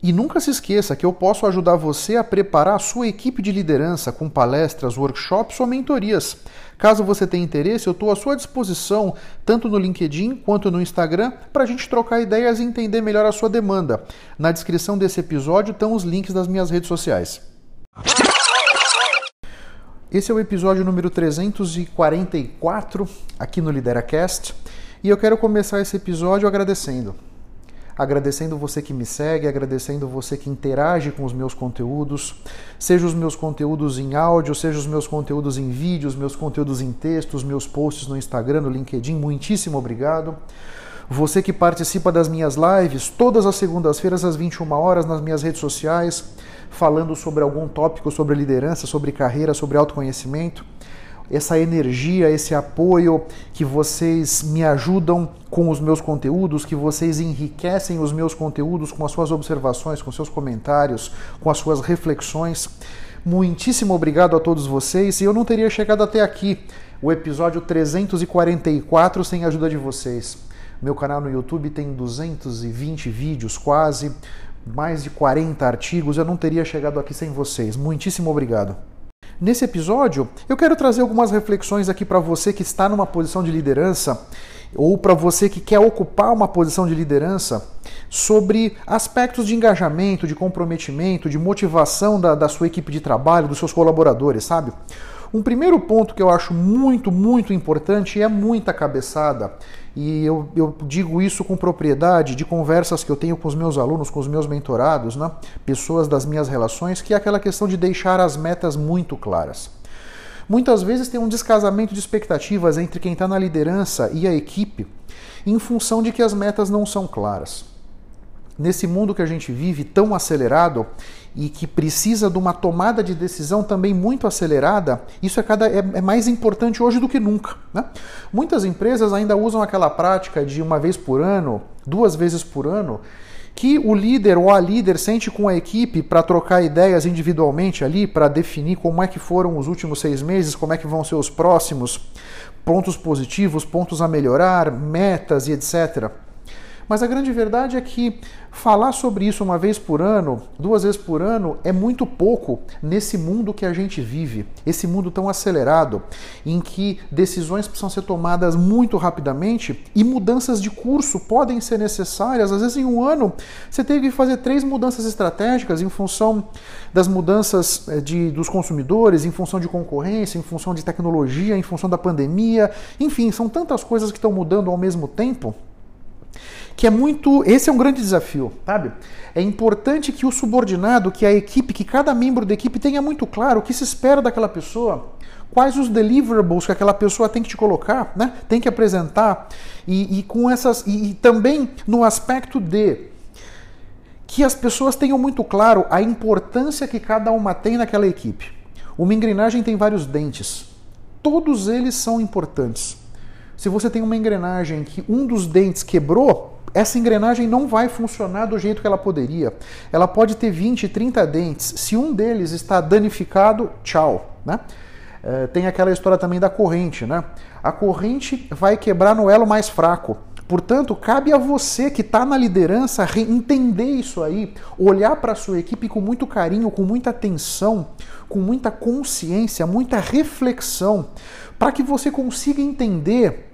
E nunca se esqueça que eu posso ajudar você a preparar a sua equipe de liderança com palestras, workshops ou mentorias. Caso você tenha interesse, eu estou à sua disposição, tanto no LinkedIn quanto no Instagram, para a gente trocar ideias e entender melhor a sua demanda. Na descrição desse episódio estão os links das minhas redes sociais. Esse é o episódio número 344 aqui no LideraCast e eu quero começar esse episódio agradecendo agradecendo você que me segue, agradecendo você que interage com os meus conteúdos, seja os meus conteúdos em áudio, seja os meus conteúdos em vídeo, os meus conteúdos em texto, os meus posts no Instagram, no LinkedIn, muitíssimo obrigado. Você que participa das minhas lives todas as segundas-feiras às 21 horas nas minhas redes sociais, falando sobre algum tópico sobre liderança, sobre carreira, sobre autoconhecimento essa energia, esse apoio que vocês me ajudam com os meus conteúdos, que vocês enriquecem os meus conteúdos com as suas observações, com seus comentários, com as suas reflexões. Muitíssimo obrigado a todos vocês e eu não teria chegado até aqui, o episódio 344, sem a ajuda de vocês. Meu canal no YouTube tem 220 vídeos quase, mais de 40 artigos, eu não teria chegado aqui sem vocês. Muitíssimo obrigado. Nesse episódio, eu quero trazer algumas reflexões aqui para você que está numa posição de liderança ou para você que quer ocupar uma posição de liderança sobre aspectos de engajamento, de comprometimento, de motivação da, da sua equipe de trabalho, dos seus colaboradores, sabe? Um primeiro ponto que eu acho muito, muito importante é muita cabeçada. E eu, eu, digo isso com propriedade de conversas que eu tenho com os meus alunos, com os meus mentorados, né? pessoas das minhas relações, que é aquela questão de deixar as metas muito claras. Muitas vezes tem um descasamento de expectativas entre quem está na liderança e a equipe, em função de que as metas não são claras nesse mundo que a gente vive tão acelerado e que precisa de uma tomada de decisão também muito acelerada, isso é, cada, é, é mais importante hoje do que nunca. Né? Muitas empresas ainda usam aquela prática de uma vez por ano, duas vezes por ano, que o líder ou a líder sente com a equipe para trocar ideias individualmente ali, para definir como é que foram os últimos seis meses, como é que vão ser os próximos, pontos positivos, pontos a melhorar, metas e etc. Mas a grande verdade é que falar sobre isso uma vez por ano, duas vezes por ano, é muito pouco nesse mundo que a gente vive, esse mundo tão acelerado, em que decisões precisam ser tomadas muito rapidamente e mudanças de curso podem ser necessárias. Às vezes, em um ano, você teve que fazer três mudanças estratégicas em função das mudanças eh, de, dos consumidores, em função de concorrência, em função de tecnologia, em função da pandemia, enfim, são tantas coisas que estão mudando ao mesmo tempo que é muito. Esse é um grande desafio, sabe? É importante que o subordinado, que a equipe, que cada membro da equipe tenha muito claro o que se espera daquela pessoa, quais os deliverables que aquela pessoa tem que te colocar, né? Tem que apresentar e, e com essas e, e também no aspecto de que as pessoas tenham muito claro a importância que cada uma tem naquela equipe. Uma engrenagem tem vários dentes. Todos eles são importantes. Se você tem uma engrenagem que um dos dentes quebrou, essa engrenagem não vai funcionar do jeito que ela poderia. Ela pode ter 20, 30 dentes. Se um deles está danificado, tchau. Né? É, tem aquela história também da corrente. Né? A corrente vai quebrar no elo mais fraco. Portanto, cabe a você que está na liderança entender isso aí, olhar para a sua equipe com muito carinho, com muita atenção, com muita consciência, muita reflexão, para que você consiga entender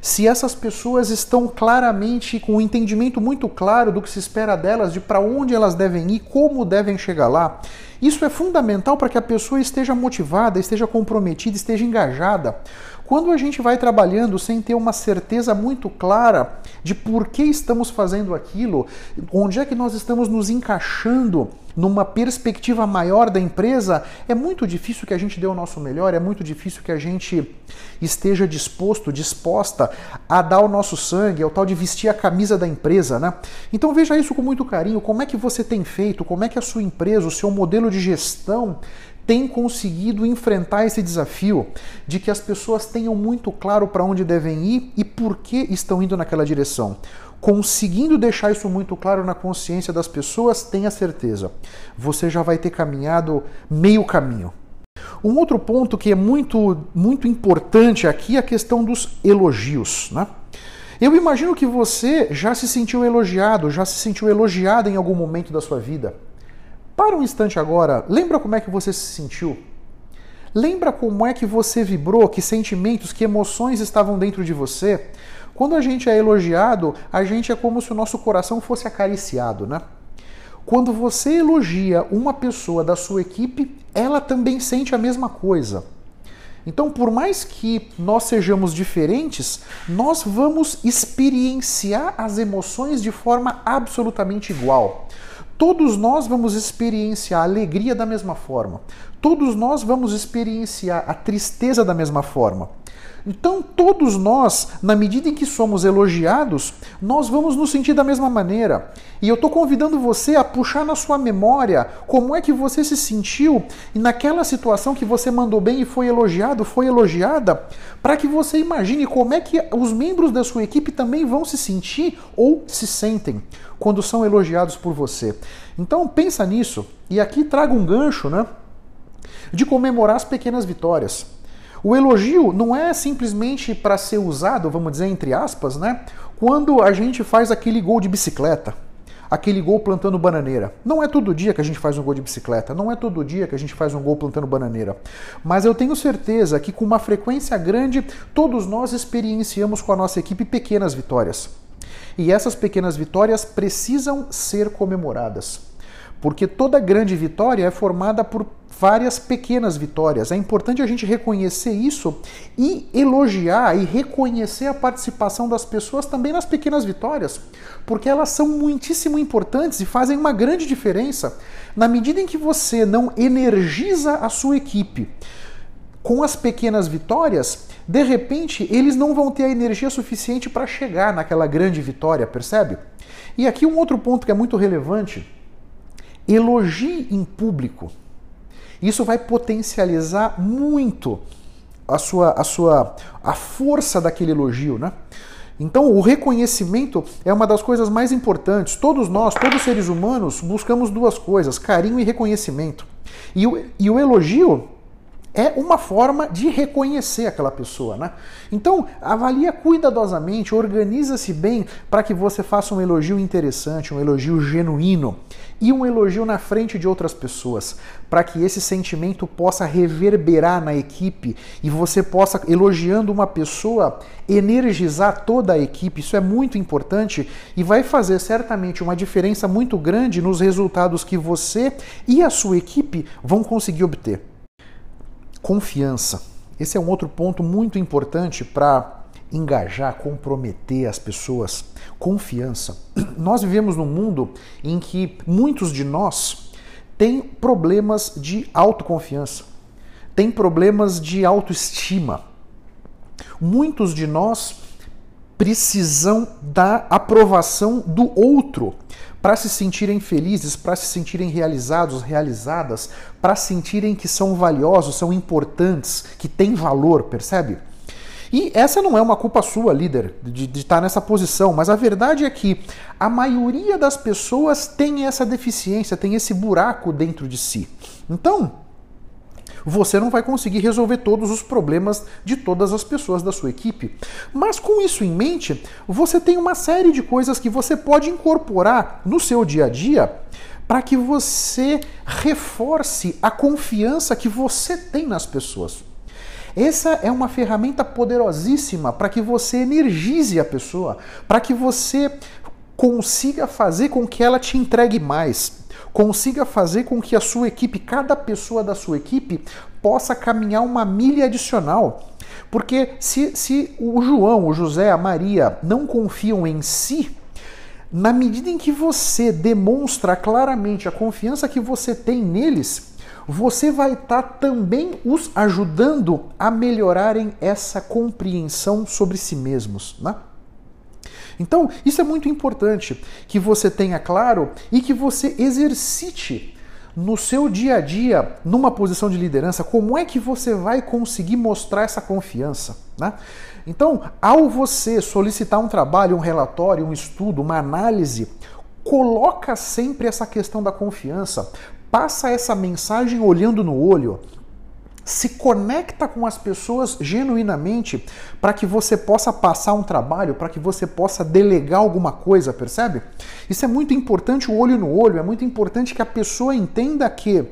se essas pessoas estão claramente com um entendimento muito claro do que se espera delas, de para onde elas devem ir, como devem chegar lá, Isso é fundamental para que a pessoa esteja motivada, esteja comprometida, esteja engajada. Quando a gente vai trabalhando sem ter uma certeza muito clara de por que estamos fazendo aquilo, onde é que nós estamos nos encaixando numa perspectiva maior da empresa, é muito difícil que a gente dê o nosso melhor, é muito difícil que a gente esteja disposto, disposta a dar o nosso sangue, é o tal de vestir a camisa da empresa, né? Então veja isso com muito carinho, como é que você tem feito, como é que a sua empresa, o seu modelo de gestão tem conseguido enfrentar esse desafio de que as pessoas tenham muito claro para onde devem ir e por que estão indo naquela direção. Conseguindo deixar isso muito claro na consciência das pessoas, tenha certeza, você já vai ter caminhado meio caminho. Um outro ponto que é muito, muito importante aqui é a questão dos elogios. Né? Eu imagino que você já se sentiu elogiado, já se sentiu elogiada em algum momento da sua vida. Para um instante agora, lembra como é que você se sentiu? Lembra como é que você vibrou, que sentimentos, que emoções estavam dentro de você? Quando a gente é elogiado, a gente é como se o nosso coração fosse acariciado, né? Quando você elogia uma pessoa da sua equipe, ela também sente a mesma coisa. Então, por mais que nós sejamos diferentes, nós vamos experienciar as emoções de forma absolutamente igual. Todos nós vamos experienciar a alegria da mesma forma. Todos nós vamos experienciar a tristeza da mesma forma. Então, todos nós, na medida em que somos elogiados, nós vamos nos sentir da mesma maneira. E eu estou convidando você a puxar na sua memória como é que você se sentiu naquela situação que você mandou bem e foi elogiado, foi elogiada, para que você imagine como é que os membros da sua equipe também vão se sentir ou se sentem quando são elogiados por você. Então, pensa nisso. E aqui traga um gancho, né? De comemorar as pequenas vitórias. O elogio não é simplesmente para ser usado, vamos dizer entre aspas, né? Quando a gente faz aquele gol de bicicleta, aquele gol plantando bananeira. Não é todo dia que a gente faz um gol de bicicleta, não é todo dia que a gente faz um gol plantando bananeira. Mas eu tenho certeza que com uma frequência grande, todos nós experienciamos com a nossa equipe pequenas vitórias. E essas pequenas vitórias precisam ser comemoradas. Porque toda grande vitória é formada por várias pequenas vitórias. É importante a gente reconhecer isso e elogiar e reconhecer a participação das pessoas também nas pequenas vitórias, porque elas são muitíssimo importantes e fazem uma grande diferença na medida em que você não energiza a sua equipe com as pequenas vitórias, de repente eles não vão ter a energia suficiente para chegar naquela grande vitória, percebe? E aqui um outro ponto que é muito relevante: elogie em público. Isso vai potencializar muito a sua, a sua a força daquele elogio, né? Então, o reconhecimento é uma das coisas mais importantes. Todos nós, todos os seres humanos, buscamos duas coisas: carinho e reconhecimento. E o, e o elogio é uma forma de reconhecer aquela pessoa, né? Então, avalia cuidadosamente, organiza-se bem para que você faça um elogio interessante, um elogio genuíno e um elogio na frente de outras pessoas, para que esse sentimento possa reverberar na equipe e você possa, elogiando uma pessoa, energizar toda a equipe. Isso é muito importante e vai fazer certamente uma diferença muito grande nos resultados que você e a sua equipe vão conseguir obter. Confiança. Esse é um outro ponto muito importante para engajar, comprometer as pessoas. Confiança. Nós vivemos num mundo em que muitos de nós têm problemas de autoconfiança, têm problemas de autoestima. Muitos de nós precisam da aprovação do outro para se sentirem felizes, para se sentirem realizados, realizadas, para sentirem que são valiosos, são importantes, que têm valor, percebe? E essa não é uma culpa sua, líder, de, de estar nessa posição, mas a verdade é que a maioria das pessoas tem essa deficiência, tem esse buraco dentro de si. Então, você não vai conseguir resolver todos os problemas de todas as pessoas da sua equipe. Mas com isso em mente, você tem uma série de coisas que você pode incorporar no seu dia a dia para que você reforce a confiança que você tem nas pessoas. Essa é uma ferramenta poderosíssima para que você energize a pessoa, para que você consiga fazer com que ela te entregue mais. Consiga fazer com que a sua equipe, cada pessoa da sua equipe, possa caminhar uma milha adicional. Porque se, se o João, o José, a Maria não confiam em si, na medida em que você demonstra claramente a confiança que você tem neles, você vai estar tá também os ajudando a melhorarem essa compreensão sobre si mesmos. Né? Então, isso é muito importante que você tenha claro e que você exercite no seu dia a dia, numa posição de liderança, como é que você vai conseguir mostrar essa confiança? Né? Então, ao você solicitar um trabalho, um relatório, um estudo, uma análise, coloca sempre essa questão da confiança, passa essa mensagem olhando no olho, se conecta com as pessoas genuinamente para que você possa passar um trabalho, para que você possa delegar alguma coisa, percebe? Isso é muito importante, o olho no olho, é muito importante que a pessoa entenda que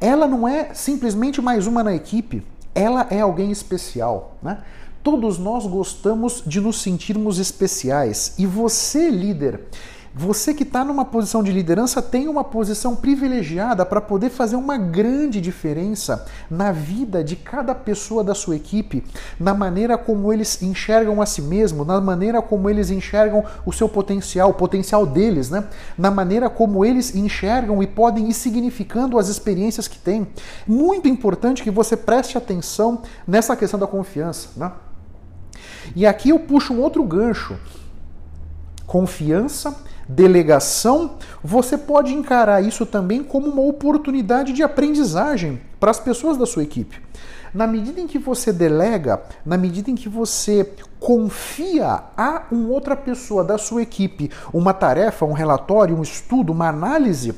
ela não é simplesmente mais uma na equipe, ela é alguém especial, né? Todos nós gostamos de nos sentirmos especiais e você, líder, você que está numa posição de liderança tem uma posição privilegiada para poder fazer uma grande diferença na vida de cada pessoa da sua equipe, na maneira como eles enxergam a si mesmo, na maneira como eles enxergam o seu potencial, o potencial deles, né? na maneira como eles enxergam e podem ir significando as experiências que têm. Muito importante que você preste atenção nessa questão da confiança. Né? E aqui eu puxo um outro gancho. Confiança delegação, você pode encarar isso também como uma oportunidade de aprendizagem para as pessoas da sua equipe. Na medida em que você delega, na medida em que você confia a uma outra pessoa da sua equipe uma tarefa, um relatório, um estudo, uma análise,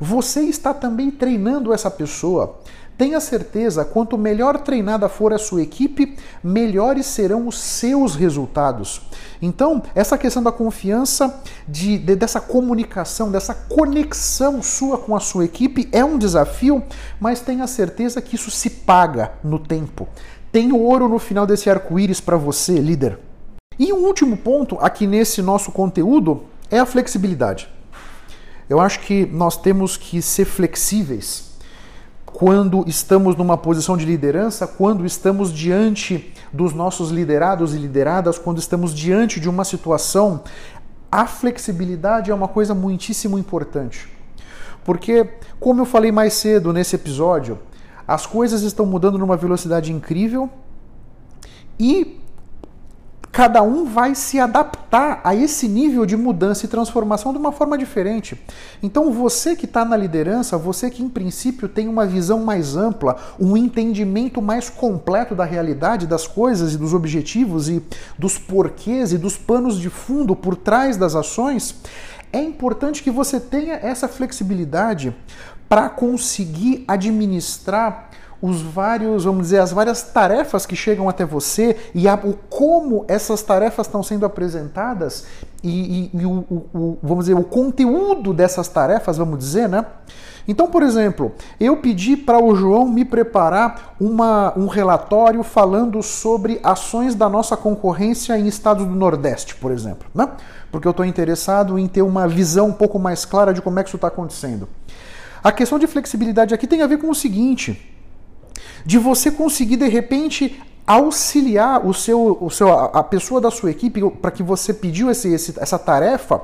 você está também treinando essa pessoa Tenha certeza, quanto melhor treinada for a sua equipe, melhores serão os seus resultados. Então, essa questão da confiança, de, de, dessa comunicação, dessa conexão sua com a sua equipe é um desafio, mas tenha certeza que isso se paga no tempo. Tem ouro no final desse arco-íris para você, líder. E um último ponto aqui nesse nosso conteúdo é a flexibilidade. Eu acho que nós temos que ser flexíveis quando estamos numa posição de liderança, quando estamos diante dos nossos liderados e lideradas, quando estamos diante de uma situação, a flexibilidade é uma coisa muitíssimo importante. Porque, como eu falei mais cedo nesse episódio, as coisas estão mudando numa velocidade incrível e cada um vai se adaptar a esse nível de mudança e transformação de uma forma diferente. Então, você que está na liderança, você que em princípio tem uma visão mais ampla, um entendimento mais completo da realidade, das coisas e dos objetivos e dos porquês e dos panos de fundo por trás das ações, é importante que você tenha essa flexibilidade para conseguir administrar os vários, vamos dizer, as várias tarefas que chegam até você e a, o como essas tarefas estão sendo apresentadas e, e, e o, o, vamos dizer, o conteúdo dessas tarefas, vamos dizer, né? Então, por exemplo, eu pedi para o João me preparar uma, um relatório falando sobre ações da nossa concorrência em estados do Nordeste, por exemplo, né? Porque eu estou interessado em ter uma visão um pouco mais clara de como é que isso está acontecendo. A questão de flexibilidade aqui tem a ver com o seguinte: de você conseguir de repente auxiliar o seu, o seu, a pessoa da sua equipe para que você pediu esse, esse, essa tarefa,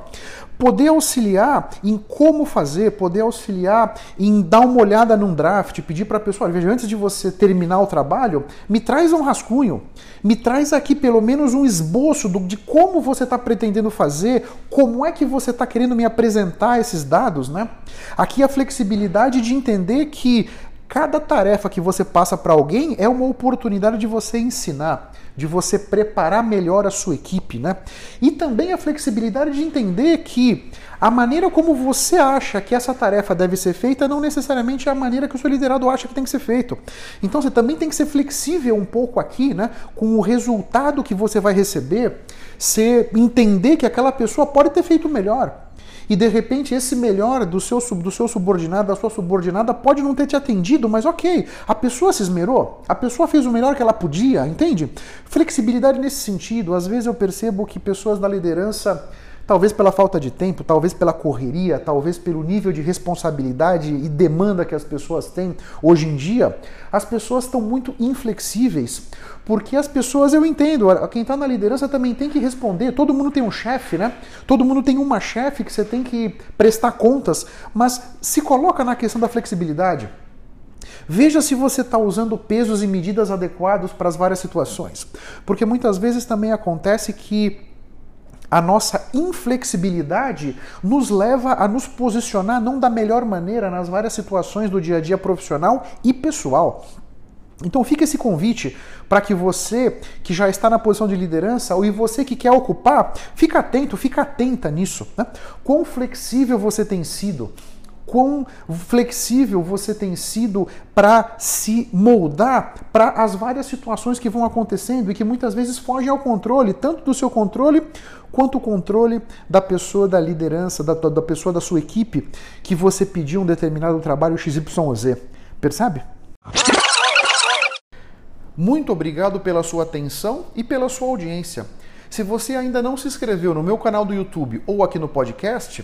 poder auxiliar em como fazer, poder auxiliar em dar uma olhada num draft, pedir para a pessoa, veja, antes de você terminar o trabalho, me traz um rascunho, me traz aqui pelo menos um esboço do, de como você está pretendendo fazer, como é que você está querendo me apresentar esses dados, né? Aqui a flexibilidade de entender que Cada tarefa que você passa para alguém é uma oportunidade de você ensinar, de você preparar melhor a sua equipe, né? E também a flexibilidade de entender que a maneira como você acha que essa tarefa deve ser feita não necessariamente é a maneira que o seu liderado acha que tem que ser feito. Então você também tem que ser flexível um pouco aqui, né? Com o resultado que você vai receber, você entender que aquela pessoa pode ter feito melhor e de repente esse melhor do seu, do seu subordinado, da sua subordinada, pode não ter te atendido, mas ok, a pessoa se esmerou, a pessoa fez o melhor que ela podia, entende? Flexibilidade nesse sentido. Às vezes eu percebo que pessoas da liderança Talvez pela falta de tempo, talvez pela correria, talvez pelo nível de responsabilidade e demanda que as pessoas têm hoje em dia, as pessoas estão muito inflexíveis. Porque as pessoas, eu entendo, quem está na liderança também tem que responder. Todo mundo tem um chefe, né? Todo mundo tem uma chefe que você tem que prestar contas. Mas se coloca na questão da flexibilidade. Veja se você está usando pesos e medidas adequados para as várias situações. Porque muitas vezes também acontece que a nossa inflexibilidade nos leva a nos posicionar não da melhor maneira nas várias situações do dia a dia profissional e pessoal. Então fica esse convite para que você que já está na posição de liderança ou e você que quer ocupar, fica atento, fica atenta nisso. Né? Quão flexível você tem sido quão flexível você tem sido para se moldar para as várias situações que vão acontecendo e que muitas vezes fogem ao controle, tanto do seu controle quanto o controle da pessoa da liderança, da, da pessoa da sua equipe que você pediu um determinado trabalho XYZ. Percebe? Muito obrigado pela sua atenção e pela sua audiência. Se você ainda não se inscreveu no meu canal do YouTube ou aqui no podcast,